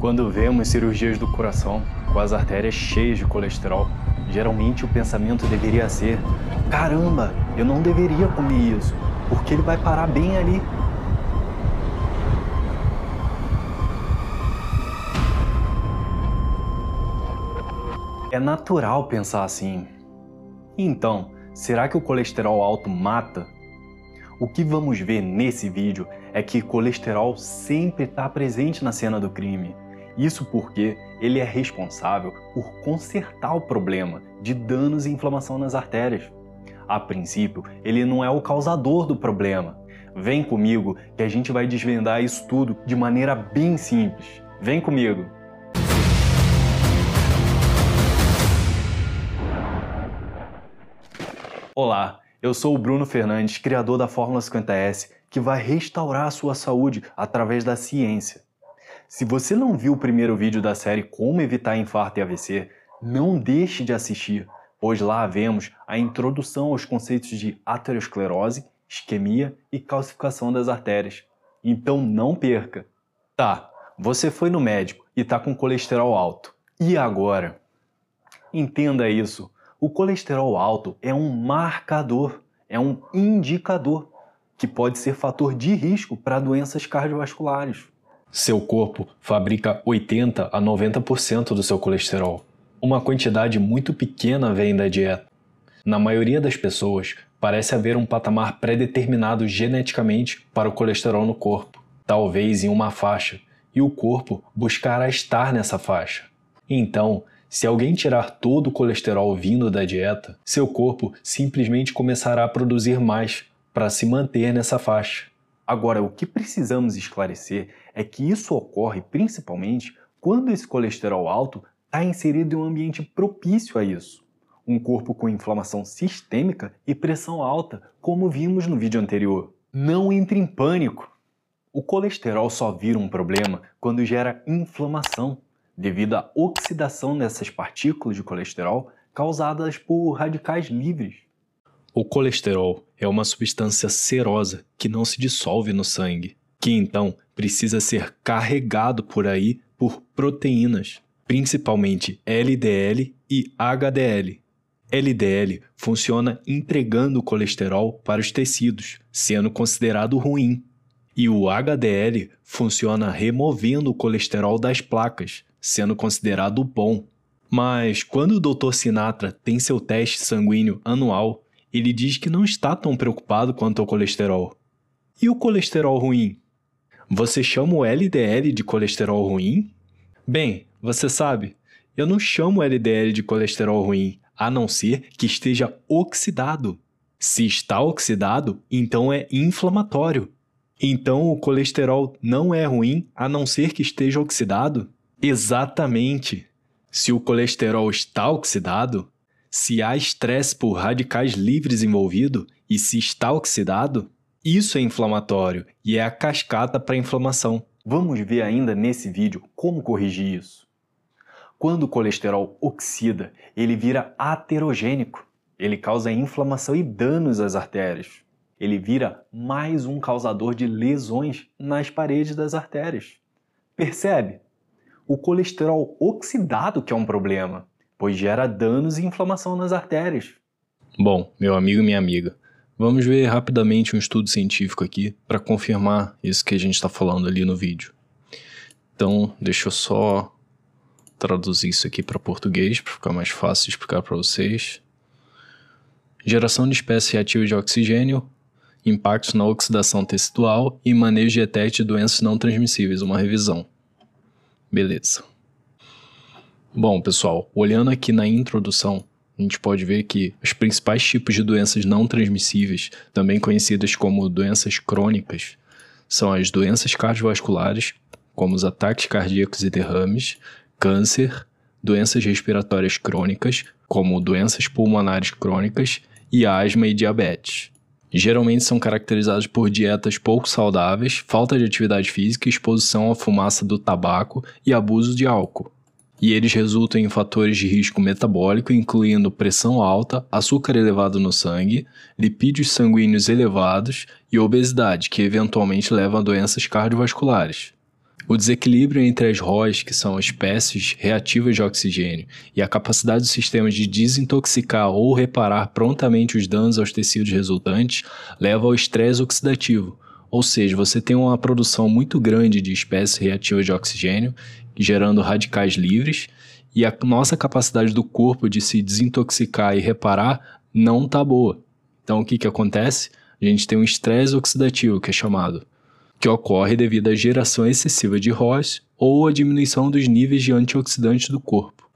Quando vemos cirurgias do coração com as artérias cheias de colesterol, geralmente o pensamento deveria ser: caramba, eu não deveria comer isso, porque ele vai parar bem ali. É natural pensar assim. Então, será que o colesterol alto mata? O que vamos ver nesse vídeo é que colesterol sempre está presente na cena do crime. Isso porque ele é responsável por consertar o problema de danos e inflamação nas artérias. A princípio, ele não é o causador do problema. Vem comigo que a gente vai desvendar isso tudo de maneira bem simples. Vem comigo! Olá, eu sou o Bruno Fernandes, criador da Fórmula 50S, que vai restaurar a sua saúde através da ciência. Se você não viu o primeiro vídeo da série Como Evitar Infarto e AVC, não deixe de assistir, pois lá vemos a introdução aos conceitos de aterosclerose, isquemia e calcificação das artérias. Então não perca! Tá, você foi no médico e está com colesterol alto. E agora? Entenda isso o colesterol alto é um marcador, é um indicador que pode ser fator de risco para doenças cardiovasculares. Seu corpo fabrica 80 a 90% do seu colesterol. Uma quantidade muito pequena vem da dieta. Na maioria das pessoas, parece haver um patamar pré-determinado geneticamente para o colesterol no corpo, talvez em uma faixa, e o corpo buscará estar nessa faixa. Então, se alguém tirar todo o colesterol vindo da dieta, seu corpo simplesmente começará a produzir mais para se manter nessa faixa. Agora, o que precisamos esclarecer é que isso ocorre principalmente quando esse colesterol alto está inserido em um ambiente propício a isso. Um corpo com inflamação sistêmica e pressão alta, como vimos no vídeo anterior. Não entre em pânico! O colesterol só vira um problema quando gera inflamação devido à oxidação dessas partículas de colesterol causadas por radicais livres. O colesterol é uma substância serosa que não se dissolve no sangue, que então precisa ser carregado por aí por proteínas, principalmente LDL e HDL. LDL funciona entregando o colesterol para os tecidos, sendo considerado ruim, e o HDL funciona removendo o colesterol das placas, sendo considerado bom. Mas quando o Dr. Sinatra tem seu teste sanguíneo anual, ele diz que não está tão preocupado quanto ao colesterol. E o colesterol ruim? Você chama o LDL de colesterol ruim? Bem, você sabe, eu não chamo LDL de colesterol ruim, a não ser que esteja oxidado. Se está oxidado, então é inflamatório. Então o colesterol não é ruim a não ser que esteja oxidado? Exatamente. Se o colesterol está oxidado, se há estresse por radicais livres envolvido e se está oxidado, isso é inflamatório e é a cascata para a inflamação. Vamos ver ainda nesse vídeo como corrigir isso. Quando o colesterol oxida, ele vira aterogênico. Ele causa inflamação e danos às artérias. Ele vira mais um causador de lesões nas paredes das artérias. Percebe? o colesterol oxidado que é um problema, pois gera danos e inflamação nas artérias. Bom, meu amigo e minha amiga, vamos ver rapidamente um estudo científico aqui para confirmar isso que a gente está falando ali no vídeo. Então, deixa eu só traduzir isso aqui para português para ficar mais fácil de explicar para vocês. Geração de espécies reativas de oxigênio, impactos na oxidação tecidual e manejo de de doenças não transmissíveis, uma revisão. Beleza. Bom, pessoal, olhando aqui na introdução, a gente pode ver que os principais tipos de doenças não transmissíveis, também conhecidas como doenças crônicas, são as doenças cardiovasculares, como os ataques cardíacos e derrames, câncer, doenças respiratórias crônicas, como doenças pulmonares crônicas e asma e diabetes geralmente são caracterizados por dietas pouco saudáveis, falta de atividade física, exposição à fumaça do tabaco e abuso de álcool. E eles resultam em fatores de risco metabólico, incluindo pressão alta, açúcar elevado no sangue, lipídios sanguíneos elevados e obesidade, que eventualmente leva a doenças cardiovasculares. O desequilíbrio entre as ROS, que são espécies reativas de oxigênio, e a capacidade do sistema de desintoxicar ou reparar prontamente os danos aos tecidos resultantes leva ao estresse oxidativo, ou seja, você tem uma produção muito grande de espécies reativas de oxigênio, gerando radicais livres, e a nossa capacidade do corpo de se desintoxicar e reparar não está boa. Então, o que, que acontece? A gente tem um estresse oxidativo, que é chamado, que ocorre devido à geração excessiva de ROS ou à diminuição dos níveis de antioxidantes do corpo.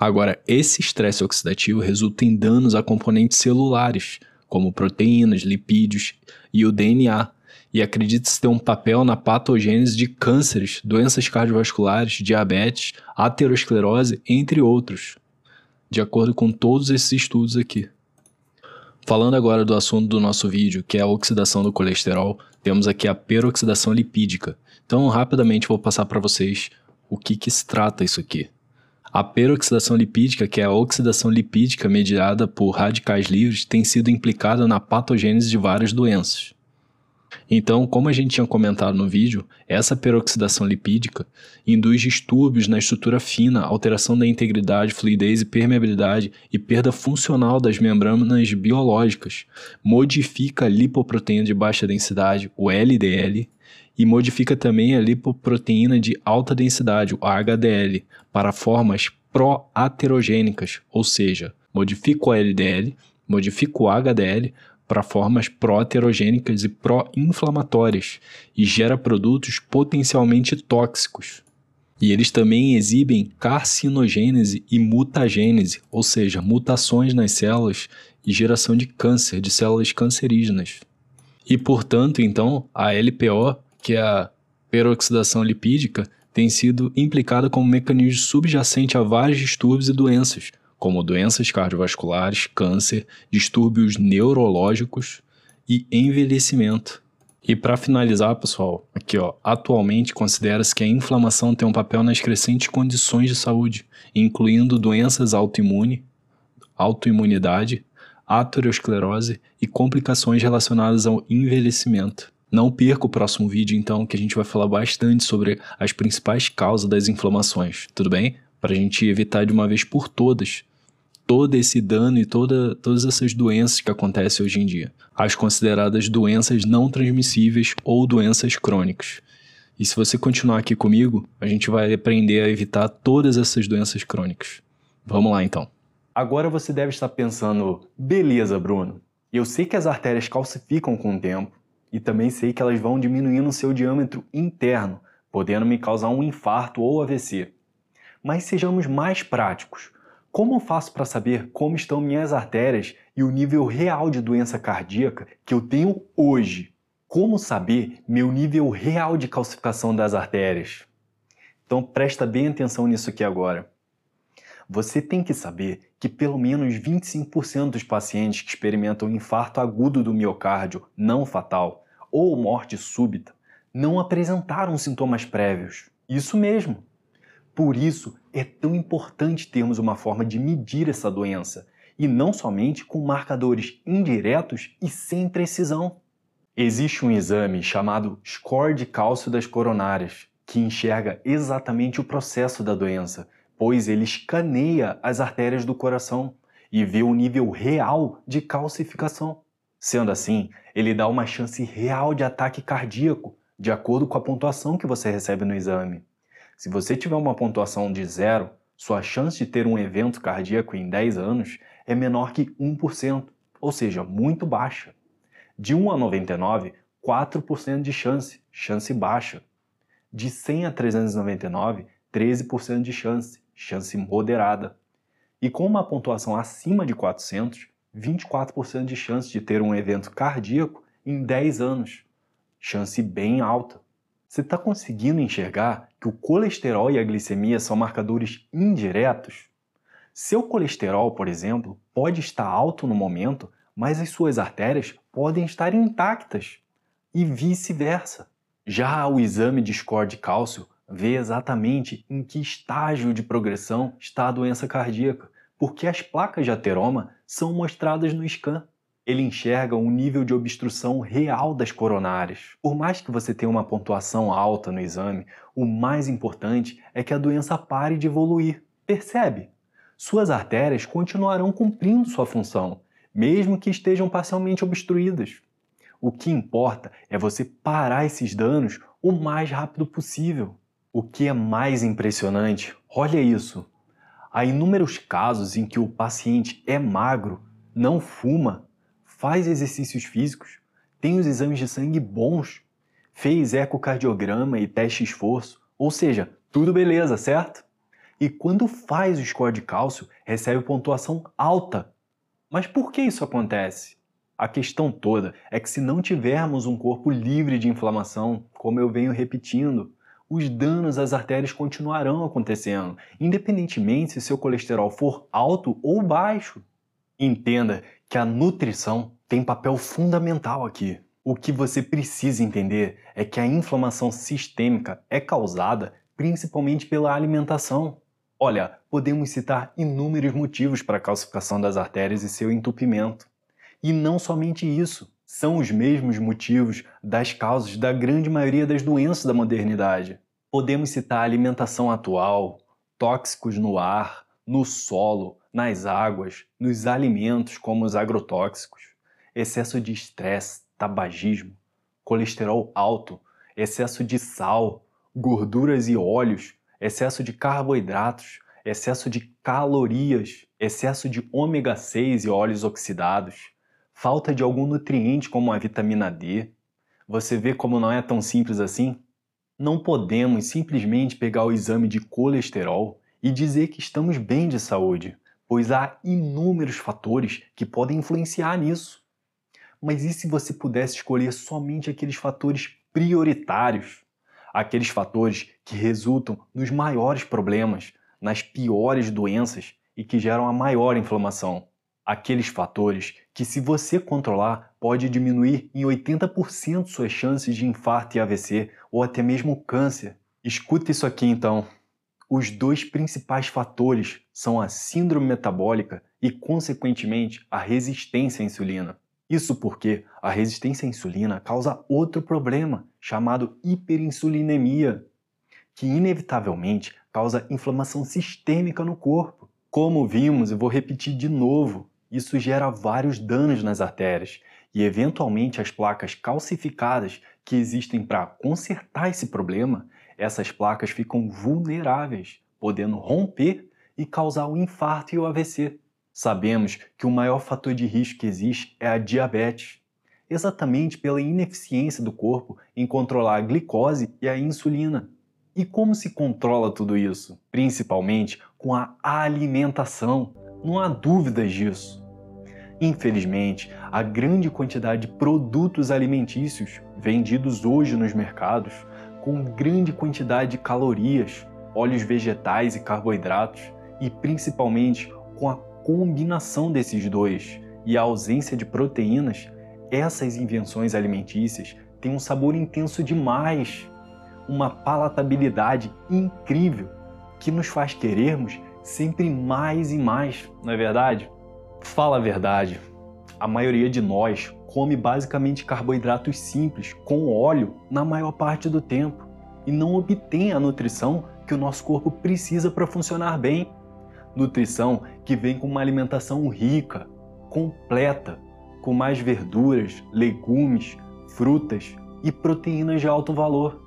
Agora, esse estresse oxidativo resulta em danos a componentes celulares, como proteínas, lipídios e o DNA, e acredita-se ter um papel na patogênese de cânceres, doenças cardiovasculares, diabetes, aterosclerose, entre outros, de acordo com todos esses estudos aqui. Falando agora do assunto do nosso vídeo, que é a oxidação do colesterol, temos aqui a peroxidação lipídica. Então, rapidamente vou passar para vocês o que, que se trata isso aqui. A peroxidação lipídica, que é a oxidação lipídica mediada por radicais livres, tem sido implicada na patogênese de várias doenças. Então, como a gente tinha comentado no vídeo, essa peroxidação lipídica induz distúrbios na estrutura fina, alteração da integridade, fluidez e permeabilidade e perda funcional das membranas biológicas, modifica a lipoproteína de baixa densidade, o LDL, e modifica também a lipoproteína de alta densidade, o HDL, para formas pró-aterogênicas, ou seja, modifica o LDL, modifica o HDL para formas pró-aterogênicas e pró-inflamatórias e gera produtos potencialmente tóxicos. E eles também exibem carcinogênese e mutagênese, ou seja, mutações nas células e geração de câncer, de células cancerígenas. E, portanto, então, a LPO, que é a peroxidação lipídica, tem sido implicada como mecanismo subjacente a vários distúrbios e doenças, como doenças cardiovasculares, câncer, distúrbios neurológicos e envelhecimento. E para finalizar, pessoal, aqui ó, atualmente considera-se que a inflamação tem um papel nas crescentes condições de saúde, incluindo doenças autoimune, autoimunidade, aterosclerose e complicações relacionadas ao envelhecimento. Não perca o próximo vídeo, então, que a gente vai falar bastante sobre as principais causas das inflamações, tudo bem? Para a gente evitar de uma vez por todas todo esse dano e toda, todas essas doenças que acontecem hoje em dia, as consideradas doenças não transmissíveis ou doenças crônicas. E se você continuar aqui comigo, a gente vai aprender a evitar todas essas doenças crônicas. Vamos lá então. Agora você deve estar pensando, beleza, Bruno. Eu sei que as artérias calcificam com o tempo e também sei que elas vão diminuindo seu diâmetro interno, podendo me causar um infarto ou AVC. Mas sejamos mais práticos. Como faço para saber como estão minhas artérias e o nível real de doença cardíaca que eu tenho hoje? Como saber meu nível real de calcificação das artérias? Então presta bem atenção nisso aqui agora. Você tem que saber que pelo menos 25% dos pacientes que experimentam infarto agudo do miocárdio não fatal ou morte súbita não apresentaram sintomas prévios. Isso mesmo. Por isso, é tão importante termos uma forma de medir essa doença, e não somente com marcadores indiretos e sem precisão. Existe um exame chamado score de cálcio das coronárias, que enxerga exatamente o processo da doença, pois ele escaneia as artérias do coração e vê o nível real de calcificação. Sendo assim, ele dá uma chance real de ataque cardíaco, de acordo com a pontuação que você recebe no exame. Se você tiver uma pontuação de zero, sua chance de ter um evento cardíaco em 10 anos é menor que 1%, ou seja, muito baixa. De 1 a 99, 4% de chance, chance baixa. De 100 a 399, 13% de chance, chance moderada. E com uma pontuação acima de 400, 24% de chance de ter um evento cardíaco em 10 anos, chance bem alta. Você está conseguindo enxergar que o colesterol e a glicemia são marcadores indiretos? Seu colesterol, por exemplo, pode estar alto no momento, mas as suas artérias podem estar intactas e vice-versa. Já o exame de score de cálcio vê exatamente em que estágio de progressão está a doença cardíaca, porque as placas de ateroma são mostradas no scan. Ele enxerga um nível de obstrução real das coronárias. Por mais que você tenha uma pontuação alta no exame, o mais importante é que a doença pare de evoluir. Percebe? Suas artérias continuarão cumprindo sua função, mesmo que estejam parcialmente obstruídas. O que importa é você parar esses danos o mais rápido possível. O que é mais impressionante, olha isso. Há inúmeros casos em que o paciente é magro, não fuma, faz exercícios físicos, tem os exames de sangue bons, fez ecocardiograma e teste esforço, ou seja, tudo beleza, certo? E quando faz o score de cálcio, recebe pontuação alta. Mas por que isso acontece? A questão toda é que se não tivermos um corpo livre de inflamação, como eu venho repetindo, os danos às artérias continuarão acontecendo, independentemente se seu colesterol for alto ou baixo. Entenda que a nutrição tem papel fundamental aqui. O que você precisa entender é que a inflamação sistêmica é causada principalmente pela alimentação. Olha, podemos citar inúmeros motivos para a calcificação das artérias e seu entupimento. E não somente isso, são os mesmos motivos das causas da grande maioria das doenças da modernidade. Podemos citar a alimentação atual, tóxicos no ar, no solo, nas águas, nos alimentos como os agrotóxicos, excesso de estresse, tabagismo, colesterol alto, excesso de sal, gorduras e óleos, excesso de carboidratos, excesso de calorias, excesso de ômega 6 e óleos oxidados, falta de algum nutriente como a vitamina D. Você vê como não é tão simples assim? Não podemos simplesmente pegar o exame de colesterol e dizer que estamos bem de saúde, pois há inúmeros fatores que podem influenciar nisso. Mas e se você pudesse escolher somente aqueles fatores prioritários? Aqueles fatores que resultam nos maiores problemas, nas piores doenças e que geram a maior inflamação. Aqueles fatores que, se você controlar, pode diminuir em 80% suas chances de infarto e AVC ou até mesmo câncer. Escuta isso aqui então. Os dois principais fatores são a síndrome metabólica e, consequentemente, a resistência à insulina. Isso porque a resistência à insulina causa outro problema, chamado hiperinsulinemia, que inevitavelmente causa inflamação sistêmica no corpo. Como vimos, e vou repetir de novo, isso gera vários danos nas artérias e, eventualmente, as placas calcificadas que existem para consertar esse problema essas placas ficam vulneráveis, podendo romper e causar o infarto e o AVC. Sabemos que o maior fator de risco que existe é a diabetes, exatamente pela ineficiência do corpo em controlar a glicose e a insulina. E como se controla tudo isso? Principalmente com a alimentação. Não há dúvidas disso. Infelizmente, a grande quantidade de produtos alimentícios vendidos hoje nos mercados com grande quantidade de calorias, óleos vegetais e carboidratos, e principalmente com a combinação desses dois e a ausência de proteínas, essas invenções alimentícias têm um sabor intenso demais, uma palatabilidade incrível que nos faz querermos sempre mais e mais, não é verdade? Fala a verdade, a maioria de nós come basicamente carboidratos simples, com óleo, na maior parte do tempo, e não obtém a nutrição que o nosso corpo precisa para funcionar bem. Nutrição que vem com uma alimentação rica, completa, com mais verduras, legumes, frutas e proteínas de alto valor.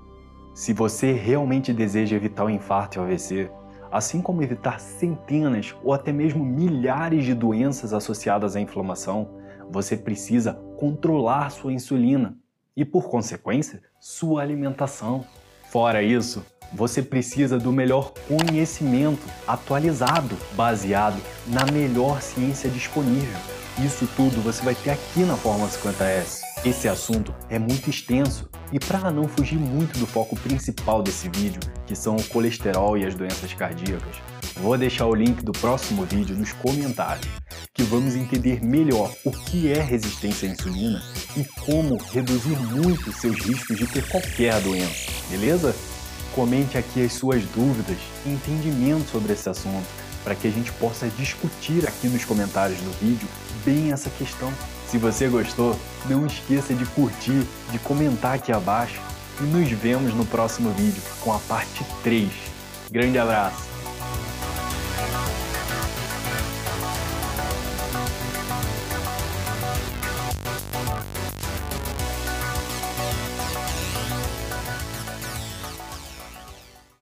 Se você realmente deseja evitar o infarto e o AVC, assim como evitar centenas ou até mesmo milhares de doenças associadas à inflamação, você precisa controlar sua insulina e, por consequência, sua alimentação. Fora isso, você precisa do melhor conhecimento atualizado, baseado na melhor ciência disponível. Isso tudo você vai ter aqui na Fórmula 50S. Esse assunto é muito extenso e para não fugir muito do foco principal desse vídeo, que são o colesterol e as doenças cardíacas, vou deixar o link do próximo vídeo nos comentários, que vamos entender melhor o que é resistência à insulina e como reduzir muito seus riscos de ter qualquer doença, beleza? Comente aqui as suas dúvidas e entendimento sobre esse assunto, para que a gente possa discutir aqui nos comentários do vídeo bem essa questão. Se você gostou, não esqueça de curtir, de comentar aqui abaixo e nos vemos no próximo vídeo com a parte 3. Grande abraço!